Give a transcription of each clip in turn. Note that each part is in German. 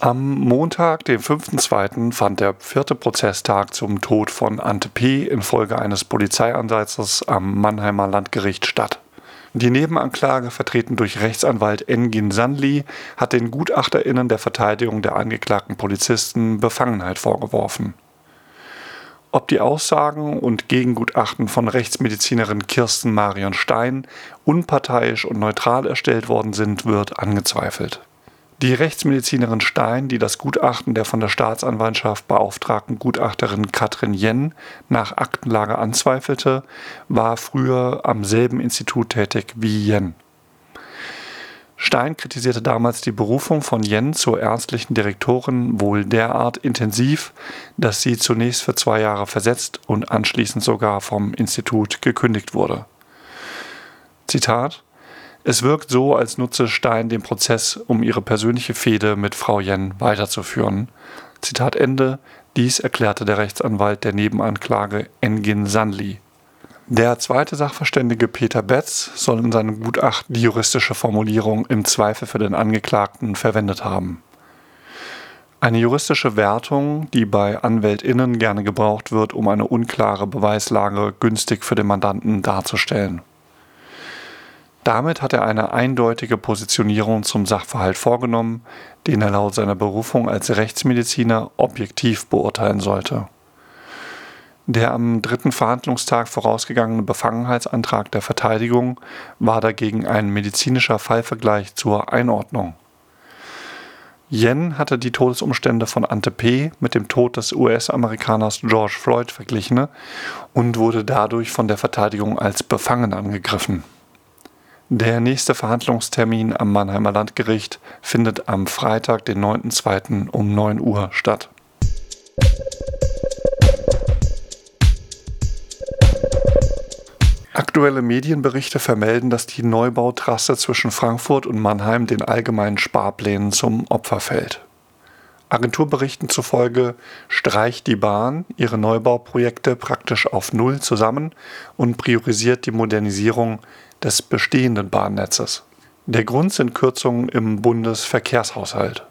Am Montag, dem 5.2., fand der vierte Prozesstag zum Tod von Ante P. infolge eines Polizeieinsatzes am Mannheimer Landgericht statt. Die Nebenanklage, vertreten durch Rechtsanwalt Engin Sanli, hat den GutachterInnen der Verteidigung der angeklagten Polizisten Befangenheit vorgeworfen. Ob die Aussagen und Gegengutachten von Rechtsmedizinerin Kirsten Marion Stein unparteiisch und neutral erstellt worden sind, wird angezweifelt. Die Rechtsmedizinerin Stein, die das Gutachten der von der Staatsanwaltschaft beauftragten Gutachterin Katrin Jen nach Aktenlage anzweifelte, war früher am selben Institut tätig wie Jen. Stein kritisierte damals die Berufung von Jen zur ärztlichen Direktorin wohl derart intensiv, dass sie zunächst für zwei Jahre versetzt und anschließend sogar vom Institut gekündigt wurde. Zitat es wirkt so, als nutze Stein den Prozess, um ihre persönliche Fehde mit Frau Jen weiterzuführen. Zitat Ende. Dies erklärte der Rechtsanwalt der Nebenanklage Engin Sanli. Der zweite Sachverständige Peter Betz soll in seinem Gutachten die juristische Formulierung im Zweifel für den Angeklagten verwendet haben. Eine juristische Wertung, die bei AnwältInnen gerne gebraucht wird, um eine unklare Beweislage günstig für den Mandanten darzustellen. Damit hat er eine eindeutige Positionierung zum Sachverhalt vorgenommen, den er laut seiner Berufung als Rechtsmediziner objektiv beurteilen sollte. Der am dritten Verhandlungstag vorausgegangene Befangenheitsantrag der Verteidigung war dagegen ein medizinischer Fallvergleich zur Einordnung. Yen hatte die Todesumstände von Ante P. mit dem Tod des US-Amerikaners George Floyd verglichen und wurde dadurch von der Verteidigung als befangen angegriffen. Der nächste Verhandlungstermin am Mannheimer Landgericht findet am Freitag, den 9.2. um 9 Uhr statt. Aktuelle Medienberichte vermelden, dass die Neubautrasse zwischen Frankfurt und Mannheim den allgemeinen Sparplänen zum Opfer fällt. Agenturberichten zufolge streicht die Bahn ihre Neubauprojekte praktisch auf Null zusammen und priorisiert die Modernisierung des bestehenden Bahnnetzes. Der Grund sind Kürzungen im Bundesverkehrshaushalt.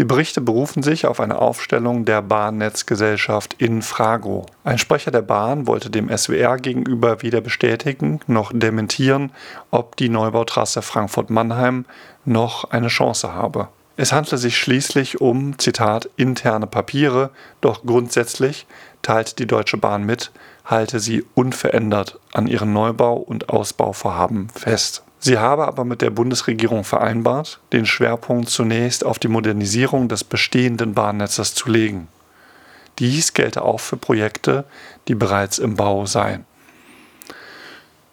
Die Berichte berufen sich auf eine Aufstellung der Bahnnetzgesellschaft Infrago. Ein Sprecher der Bahn wollte dem SWR gegenüber weder bestätigen noch dementieren, ob die Neubautrasse Frankfurt-Mannheim noch eine Chance habe. Es handle sich schließlich um, Zitat, interne Papiere, doch grundsätzlich teilt die Deutsche Bahn mit, halte sie unverändert an ihren Neubau- und Ausbauvorhaben fest. Sie habe aber mit der Bundesregierung vereinbart, den Schwerpunkt zunächst auf die Modernisierung des bestehenden Bahnnetzes zu legen. Dies gelte auch für Projekte, die bereits im Bau seien.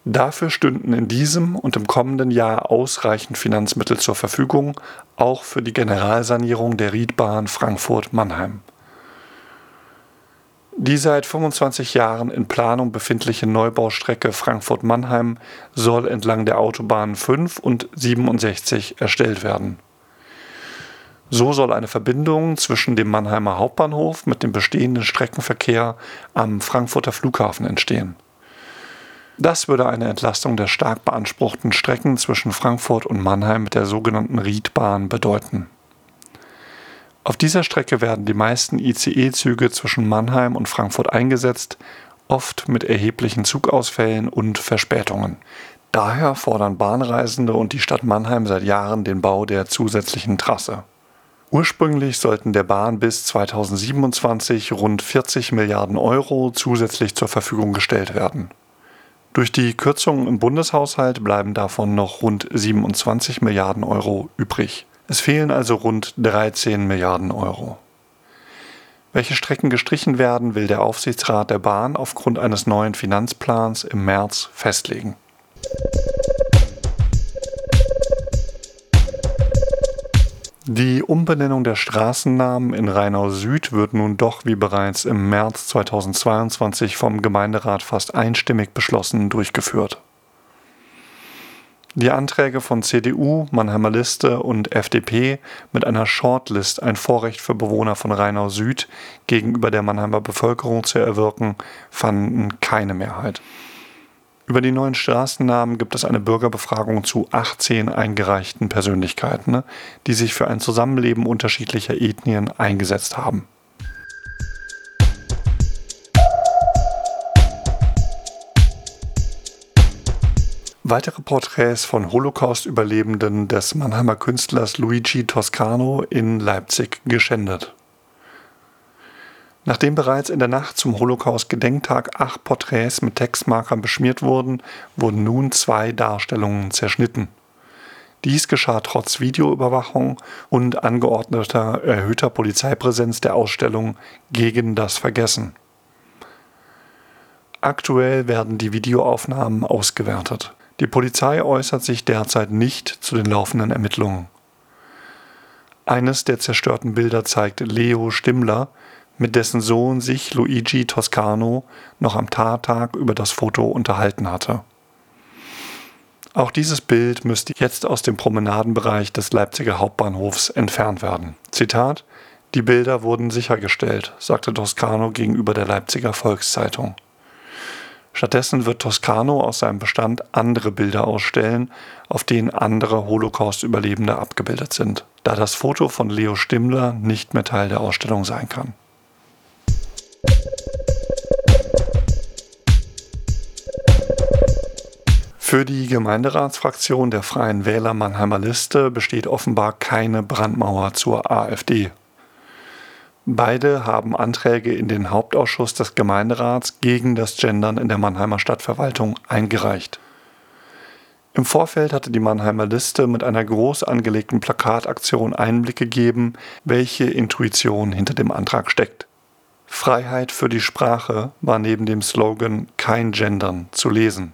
Dafür stünden in diesem und im kommenden Jahr ausreichend Finanzmittel zur Verfügung, auch für die Generalsanierung der Riedbahn Frankfurt-Mannheim. Die seit 25 Jahren in Planung befindliche Neubaustrecke Frankfurt-Mannheim soll entlang der Autobahnen 5 und 67 erstellt werden. So soll eine Verbindung zwischen dem Mannheimer Hauptbahnhof mit dem bestehenden Streckenverkehr am Frankfurter Flughafen entstehen. Das würde eine Entlastung der stark beanspruchten Strecken zwischen Frankfurt und Mannheim mit der sogenannten Riedbahn bedeuten. Auf dieser Strecke werden die meisten ICE-Züge zwischen Mannheim und Frankfurt eingesetzt, oft mit erheblichen Zugausfällen und Verspätungen. Daher fordern Bahnreisende und die Stadt Mannheim seit Jahren den Bau der zusätzlichen Trasse. Ursprünglich sollten der Bahn bis 2027 rund 40 Milliarden Euro zusätzlich zur Verfügung gestellt werden. Durch die Kürzungen im Bundeshaushalt bleiben davon noch rund 27 Milliarden Euro übrig. Es fehlen also rund 13 Milliarden Euro. Welche Strecken gestrichen werden, will der Aufsichtsrat der Bahn aufgrund eines neuen Finanzplans im März festlegen. Die Umbenennung der Straßennamen in Rheinau Süd wird nun doch wie bereits im März 2022 vom Gemeinderat fast einstimmig beschlossen durchgeführt. Die Anträge von CDU, Mannheimer Liste und FDP mit einer Shortlist ein Vorrecht für Bewohner von Rheinau Süd gegenüber der Mannheimer Bevölkerung zu erwirken, fanden keine Mehrheit. Über die neuen Straßennamen gibt es eine Bürgerbefragung zu 18 eingereichten Persönlichkeiten, ne, die sich für ein Zusammenleben unterschiedlicher Ethnien eingesetzt haben. Weitere Porträts von Holocaust-Überlebenden des Mannheimer Künstlers Luigi Toscano in Leipzig geschändet. Nachdem bereits in der Nacht zum Holocaust-Gedenktag acht Porträts mit Textmarkern beschmiert wurden, wurden nun zwei Darstellungen zerschnitten. Dies geschah trotz Videoüberwachung und angeordneter erhöhter Polizeipräsenz der Ausstellung gegen das Vergessen. Aktuell werden die Videoaufnahmen ausgewertet. Die Polizei äußert sich derzeit nicht zu den laufenden Ermittlungen. Eines der zerstörten Bilder zeigt Leo Stimmler, mit dessen Sohn sich Luigi Toscano noch am Tattag über das Foto unterhalten hatte. Auch dieses Bild müsste jetzt aus dem Promenadenbereich des Leipziger Hauptbahnhofs entfernt werden. Zitat Die Bilder wurden sichergestellt, sagte Toscano gegenüber der Leipziger Volkszeitung. Stattdessen wird Toscano aus seinem Bestand andere Bilder ausstellen, auf denen andere Holocaust-Überlebende abgebildet sind, da das Foto von Leo Stimmler nicht mehr Teil der Ausstellung sein kann. Für die Gemeinderatsfraktion der Freien Wähler Mannheimer Liste besteht offenbar keine Brandmauer zur AfD. Beide haben Anträge in den Hauptausschuss des Gemeinderats gegen das Gendern in der Mannheimer Stadtverwaltung eingereicht. Im Vorfeld hatte die Mannheimer Liste mit einer groß angelegten Plakataktion Einblick gegeben, welche Intuition hinter dem Antrag steckt. Freiheit für die Sprache war neben dem Slogan Kein Gendern zu lesen.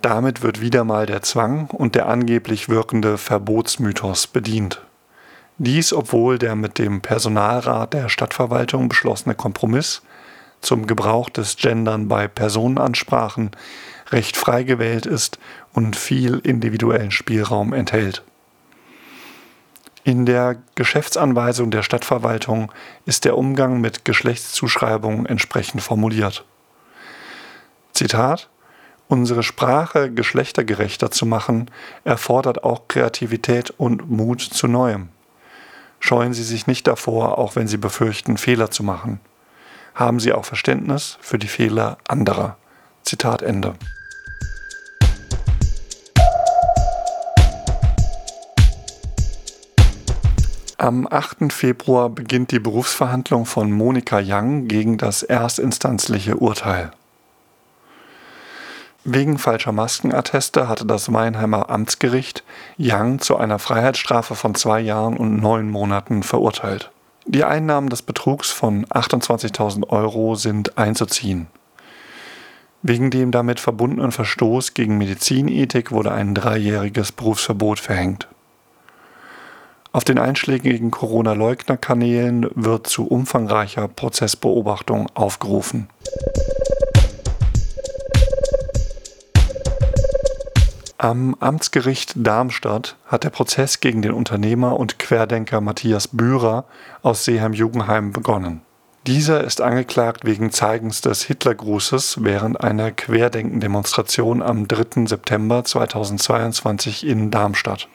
Damit wird wieder mal der Zwang und der angeblich wirkende Verbotsmythos bedient. Dies, obwohl der mit dem Personalrat der Stadtverwaltung beschlossene Kompromiss zum Gebrauch des Gendern bei Personenansprachen recht frei gewählt ist und viel individuellen Spielraum enthält. In der Geschäftsanweisung der Stadtverwaltung ist der Umgang mit Geschlechtszuschreibungen entsprechend formuliert. Zitat Unsere Sprache geschlechtergerechter zu machen, erfordert auch Kreativität und Mut zu Neuem. Scheuen Sie sich nicht davor, auch wenn Sie befürchten, Fehler zu machen. Haben Sie auch Verständnis für die Fehler anderer. Zitat Ende. Am 8. Februar beginnt die Berufsverhandlung von Monika Young gegen das erstinstanzliche Urteil. Wegen falscher Maskenatteste hatte das Weinheimer Amtsgericht Young zu einer Freiheitsstrafe von zwei Jahren und neun Monaten verurteilt. Die Einnahmen des Betrugs von 28.000 Euro sind einzuziehen. Wegen dem damit verbundenen Verstoß gegen Medizinethik wurde ein dreijähriges Berufsverbot verhängt. Auf den einschlägigen Corona-Leugner-Kanälen wird zu umfangreicher Prozessbeobachtung aufgerufen. Am Amtsgericht Darmstadt hat der Prozess gegen den Unternehmer und Querdenker Matthias Bührer aus Seeheim-Jugendheim begonnen. Dieser ist angeklagt wegen Zeigens des Hitlergrußes während einer Querdenken-Demonstration am 3. September 2022 in Darmstadt.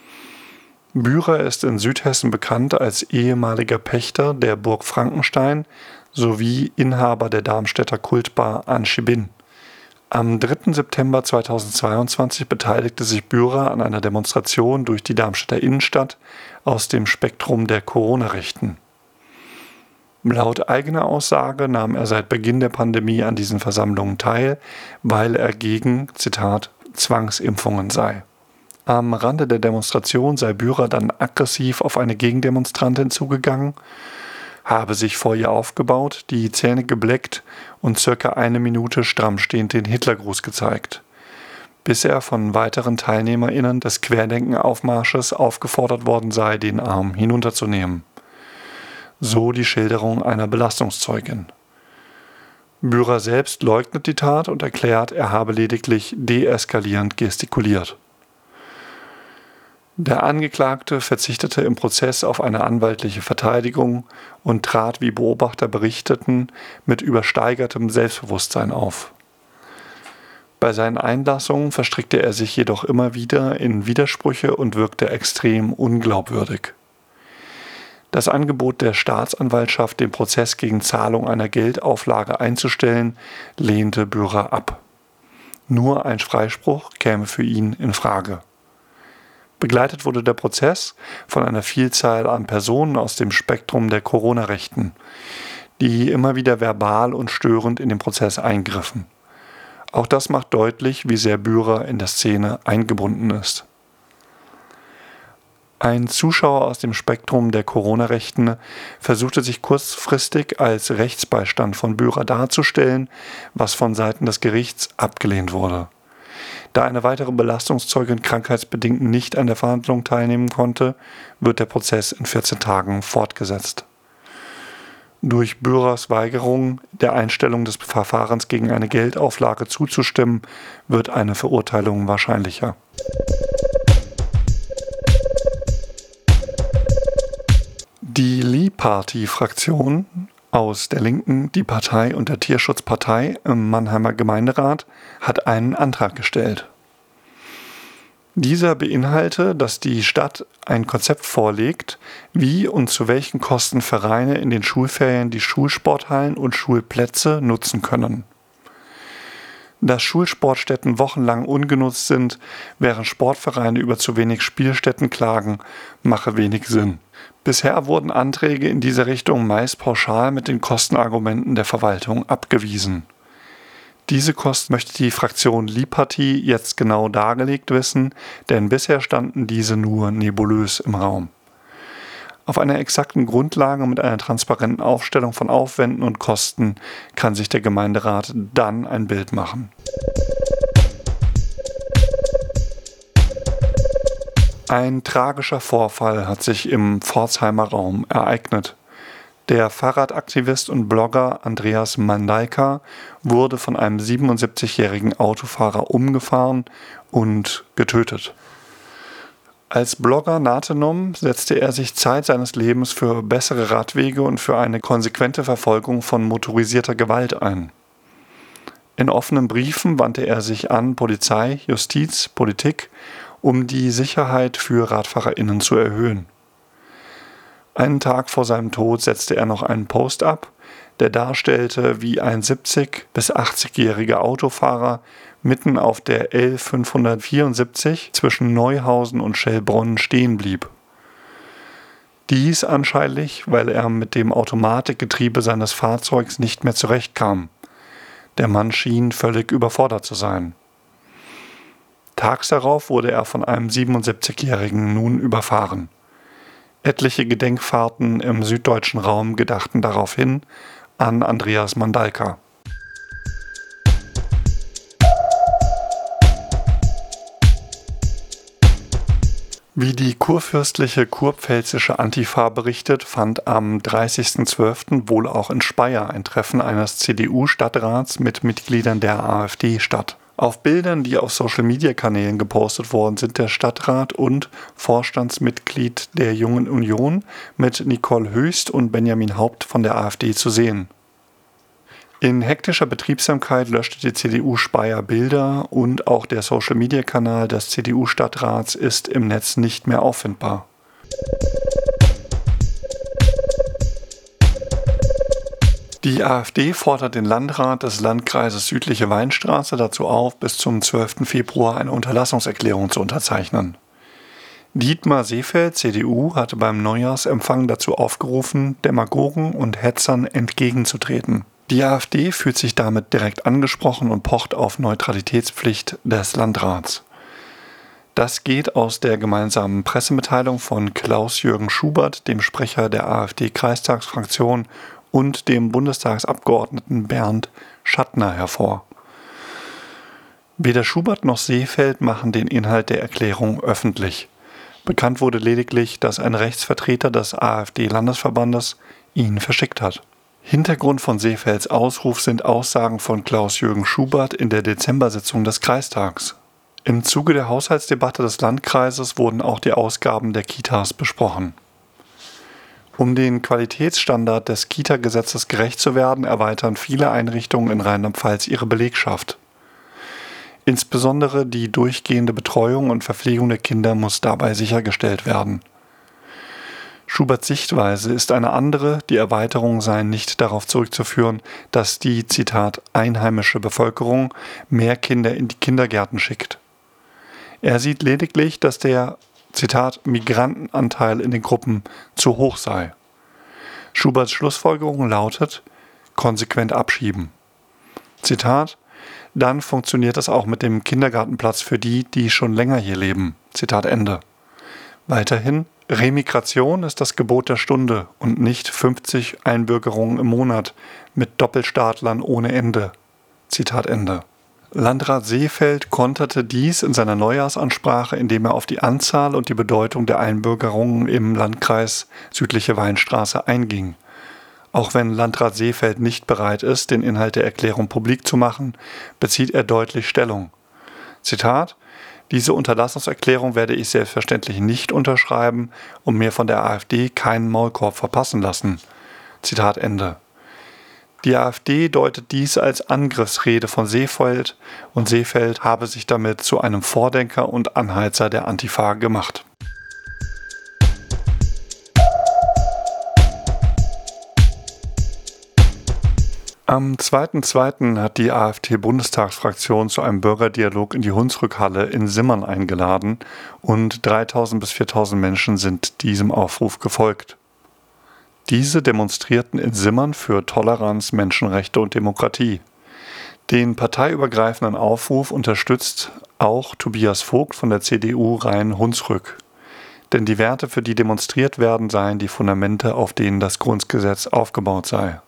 Bührer ist in Südhessen bekannt als ehemaliger Pächter der Burg Frankenstein sowie Inhaber der Darmstädter Kultbar Anschibin. Am 3. September 2022 beteiligte sich Bührer an einer Demonstration durch die Darmstädter Innenstadt aus dem Spektrum der Corona-Rechten. Laut eigener Aussage nahm er seit Beginn der Pandemie an diesen Versammlungen teil, weil er gegen, Zitat, Zwangsimpfungen sei. Am Rande der Demonstration sei Bührer dann aggressiv auf eine Gegendemonstrantin zugegangen habe sich vor ihr aufgebaut, die Zähne gebleckt und circa eine Minute stramm stehend den Hitlergruß gezeigt, bis er von weiteren TeilnehmerInnen des Querdenkenaufmarsches aufgefordert worden sei, den Arm hinunterzunehmen. So die Schilderung einer Belastungszeugin. Bührer selbst leugnet die Tat und erklärt, er habe lediglich deeskalierend gestikuliert. Der Angeklagte verzichtete im Prozess auf eine anwaltliche Verteidigung und trat, wie Beobachter berichteten, mit übersteigertem Selbstbewusstsein auf. Bei seinen Einlassungen verstrickte er sich jedoch immer wieder in Widersprüche und wirkte extrem unglaubwürdig. Das Angebot der Staatsanwaltschaft, den Prozess gegen Zahlung einer Geldauflage einzustellen, lehnte Bührer ab. Nur ein Freispruch käme für ihn in Frage. Begleitet wurde der Prozess von einer Vielzahl an Personen aus dem Spektrum der Corona-Rechten, die immer wieder verbal und störend in den Prozess eingriffen. Auch das macht deutlich, wie sehr Bührer in der Szene eingebunden ist. Ein Zuschauer aus dem Spektrum der Corona-Rechten versuchte sich kurzfristig als Rechtsbeistand von Bührer darzustellen, was von Seiten des Gerichts abgelehnt wurde. Da eine weitere Belastungszeugin krankheitsbedingt nicht an der Verhandlung teilnehmen konnte, wird der Prozess in 14 Tagen fortgesetzt. Durch Bürers Weigerung, der Einstellung des Verfahrens gegen eine Geldauflage zuzustimmen, wird eine Verurteilung wahrscheinlicher. Die Lee-Party-Fraktion aus der Linken, die Partei und der Tierschutzpartei im Mannheimer Gemeinderat hat einen Antrag gestellt. Dieser beinhaltet, dass die Stadt ein Konzept vorlegt, wie und zu welchen Kosten Vereine in den Schulferien die Schulsporthallen und Schulplätze nutzen können. Dass Schulsportstätten wochenlang ungenutzt sind, während Sportvereine über zu wenig Spielstätten klagen, mache wenig Sinn. Bisher wurden Anträge in diese Richtung meist pauschal mit den Kostenargumenten der Verwaltung abgewiesen. Diese Kosten möchte die Fraktion Liparty jetzt genau dargelegt wissen, denn bisher standen diese nur nebulös im Raum. Auf einer exakten Grundlage mit einer transparenten Aufstellung von Aufwänden und Kosten kann sich der Gemeinderat dann ein Bild machen. Ein tragischer Vorfall hat sich im Pforzheimer Raum ereignet. Der Fahrradaktivist und Blogger Andreas Mandaika wurde von einem 77-jährigen Autofahrer umgefahren und getötet. Als Blogger Natenom setzte er sich Zeit seines Lebens für bessere Radwege und für eine konsequente Verfolgung von motorisierter Gewalt ein. In offenen Briefen wandte er sich an Polizei, Justiz, Politik, um die Sicherheit für RadfahrerInnen zu erhöhen. Einen Tag vor seinem Tod setzte er noch einen Post ab, der darstellte, wie ein 70- bis 80-jähriger Autofahrer mitten auf der L574 zwischen Neuhausen und Schellbronn stehen blieb. Dies anscheinend, weil er mit dem Automatikgetriebe seines Fahrzeugs nicht mehr zurechtkam. Der Mann schien völlig überfordert zu sein. Tags darauf wurde er von einem 77-Jährigen nun überfahren. Etliche Gedenkfahrten im süddeutschen Raum gedachten daraufhin an Andreas Mandalka. Wie die kurfürstliche kurpfälzische Antifa berichtet, fand am 30.12. wohl auch in Speyer ein Treffen eines CDU-Stadtrats mit Mitgliedern der AfD statt. Auf Bildern, die auf Social-Media-Kanälen gepostet worden sind, der Stadtrat und Vorstandsmitglied der Jungen Union mit Nicole Höchst und Benjamin Haupt von der AfD zu sehen. In hektischer Betriebsamkeit löschte die CDU Speyer Bilder und auch der Social-Media-Kanal des CDU-Stadtrats ist im Netz nicht mehr auffindbar. Die AfD fordert den Landrat des Landkreises Südliche Weinstraße dazu auf, bis zum 12. Februar eine Unterlassungserklärung zu unterzeichnen. Dietmar Seefeld, CDU, hatte beim Neujahrsempfang dazu aufgerufen, Demagogen und Hetzern entgegenzutreten. Die AfD fühlt sich damit direkt angesprochen und pocht auf Neutralitätspflicht des Landrats. Das geht aus der gemeinsamen Pressemitteilung von Klaus-Jürgen Schubert, dem Sprecher der AfD-Kreistagsfraktion, und dem Bundestagsabgeordneten Bernd Schattner hervor. Weder Schubert noch Seefeld machen den Inhalt der Erklärung öffentlich. Bekannt wurde lediglich, dass ein Rechtsvertreter des AfD-Landesverbandes ihn verschickt hat. Hintergrund von Seefelds Ausruf sind Aussagen von Klaus-Jürgen Schubert in der Dezembersitzung des Kreistags. Im Zuge der Haushaltsdebatte des Landkreises wurden auch die Ausgaben der Kitas besprochen. Um den Qualitätsstandard des Kita-Gesetzes gerecht zu werden, erweitern viele Einrichtungen in Rheinland-Pfalz ihre Belegschaft. Insbesondere die durchgehende Betreuung und Verpflegung der Kinder muss dabei sichergestellt werden. Schuberts Sichtweise ist eine andere, die Erweiterungen seien nicht darauf zurückzuführen, dass die, Zitat, einheimische Bevölkerung mehr Kinder in die Kindergärten schickt. Er sieht lediglich, dass der, Zitat, Migrantenanteil in den Gruppen zu hoch sei. Schuberts Schlussfolgerung lautet, konsequent abschieben. Zitat, dann funktioniert es auch mit dem Kindergartenplatz für die, die schon länger hier leben. Zitat Ende. Weiterhin, Remigration ist das Gebot der Stunde und nicht 50 Einbürgerungen im Monat mit Doppelstaatlern ohne Ende. Zitat Ende. Landrat Seefeld konterte dies in seiner Neujahrsansprache, indem er auf die Anzahl und die Bedeutung der Einbürgerungen im Landkreis Südliche Weinstraße einging. Auch wenn Landrat Seefeld nicht bereit ist, den Inhalt der Erklärung publik zu machen, bezieht er deutlich Stellung. Zitat diese Unterlassungserklärung werde ich selbstverständlich nicht unterschreiben und mir von der AfD keinen Maulkorb verpassen lassen. Zitat Ende. Die AfD deutet dies als Angriffsrede von Seefeld und Seefeld habe sich damit zu einem Vordenker und Anheizer der Antifa gemacht. Am 2.2. hat die AfD-Bundestagsfraktion zu einem Bürgerdialog in die Hunsrückhalle in Simmern eingeladen und 3000 bis 4000 Menschen sind diesem Aufruf gefolgt. Diese demonstrierten in Simmern für Toleranz, Menschenrechte und Demokratie. Den parteiübergreifenden Aufruf unterstützt auch Tobias Vogt von der CDU Rhein-Hunsrück. Denn die Werte, für die demonstriert werden, seien die Fundamente, auf denen das Grundgesetz aufgebaut sei.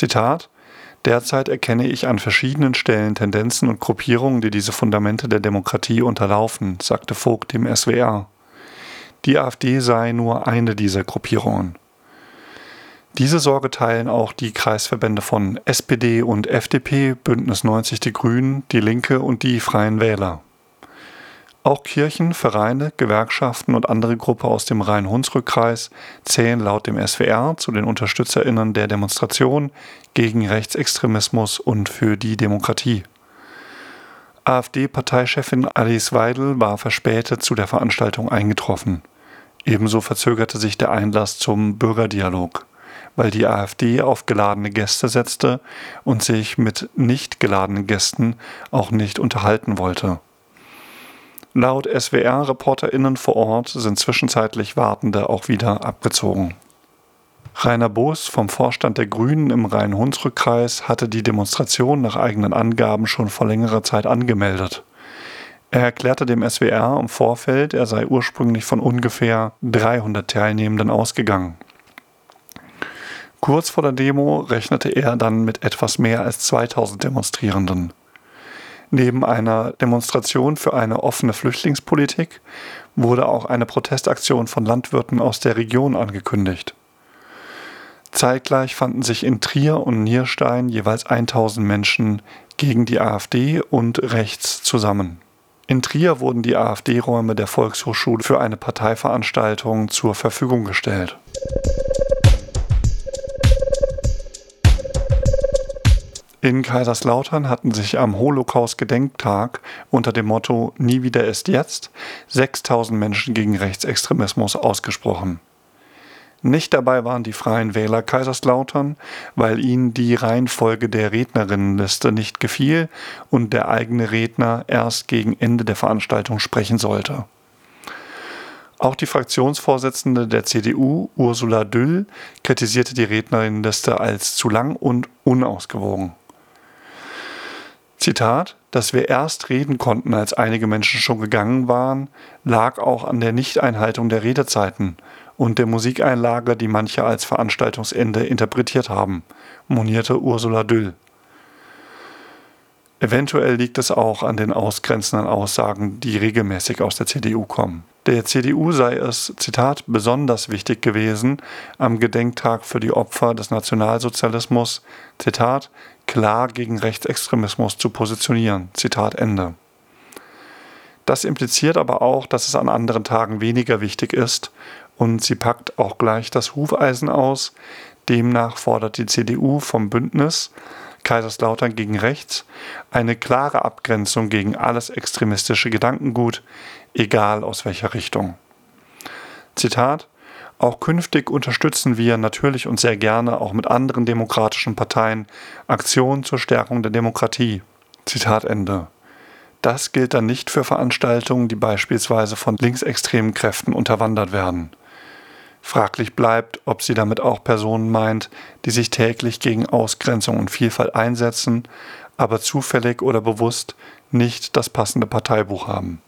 Zitat Derzeit erkenne ich an verschiedenen Stellen Tendenzen und Gruppierungen, die diese Fundamente der Demokratie unterlaufen, sagte Vogt dem SWR. Die AfD sei nur eine dieser Gruppierungen. Diese Sorge teilen auch die Kreisverbände von SPD und FDP, Bündnis 90 Die Grünen, Die Linke und die Freien Wähler. Auch Kirchen, Vereine, Gewerkschaften und andere Gruppen aus dem Rhein-Hunsrück-Kreis zählen laut dem SWR zu den UnterstützerInnen der Demonstration gegen Rechtsextremismus und für die Demokratie. AfD-Parteichefin Alice Weidel war verspätet zu der Veranstaltung eingetroffen. Ebenso verzögerte sich der Einlass zum Bürgerdialog, weil die AfD auf geladene Gäste setzte und sich mit nicht geladenen Gästen auch nicht unterhalten wollte. Laut SWR-ReporterInnen vor Ort sind zwischenzeitlich Wartende auch wieder abgezogen. Rainer Boos vom Vorstand der Grünen im Rhein-Hunsrück-Kreis hatte die Demonstration nach eigenen Angaben schon vor längerer Zeit angemeldet. Er erklärte dem SWR im Vorfeld, er sei ursprünglich von ungefähr 300 Teilnehmenden ausgegangen. Kurz vor der Demo rechnete er dann mit etwas mehr als 2000 Demonstrierenden. Neben einer Demonstration für eine offene Flüchtlingspolitik wurde auch eine Protestaktion von Landwirten aus der Region angekündigt. Zeitgleich fanden sich in Trier und Nierstein jeweils 1000 Menschen gegen die AfD und rechts zusammen. In Trier wurden die AfD-Räume der Volkshochschule für eine Parteiveranstaltung zur Verfügung gestellt. In Kaiserslautern hatten sich am Holocaust-Gedenktag unter dem Motto Nie wieder ist jetzt 6000 Menschen gegen Rechtsextremismus ausgesprochen. Nicht dabei waren die Freien Wähler Kaiserslautern, weil ihnen die Reihenfolge der Rednerinnenliste nicht gefiel und der eigene Redner erst gegen Ende der Veranstaltung sprechen sollte. Auch die Fraktionsvorsitzende der CDU, Ursula Düll, kritisierte die Rednerinnenliste als zu lang und unausgewogen. Zitat, dass wir erst reden konnten, als einige Menschen schon gegangen waren, lag auch an der Nichteinhaltung der Redezeiten und der Musikeinlage, die manche als Veranstaltungsende interpretiert haben, monierte Ursula Düll. Eventuell liegt es auch an den ausgrenzenden Aussagen, die regelmäßig aus der CDU kommen. Der CDU sei es, Zitat, besonders wichtig gewesen, am Gedenktag für die Opfer des Nationalsozialismus, Zitat, klar gegen Rechtsextremismus zu positionieren. Zitat Ende. Das impliziert aber auch, dass es an anderen Tagen weniger wichtig ist und sie packt auch gleich das Hufeisen aus. Demnach fordert die CDU vom Bündnis Kaiserslautern gegen rechts, eine klare Abgrenzung gegen alles extremistische Gedankengut, egal aus welcher Richtung. Zitat auch künftig unterstützen wir natürlich und sehr gerne auch mit anderen demokratischen Parteien Aktionen zur Stärkung der Demokratie. Zitat Ende. Das gilt dann nicht für Veranstaltungen, die beispielsweise von linksextremen Kräften unterwandert werden. Fraglich bleibt, ob sie damit auch Personen meint, die sich täglich gegen Ausgrenzung und Vielfalt einsetzen, aber zufällig oder bewusst nicht das passende Parteibuch haben.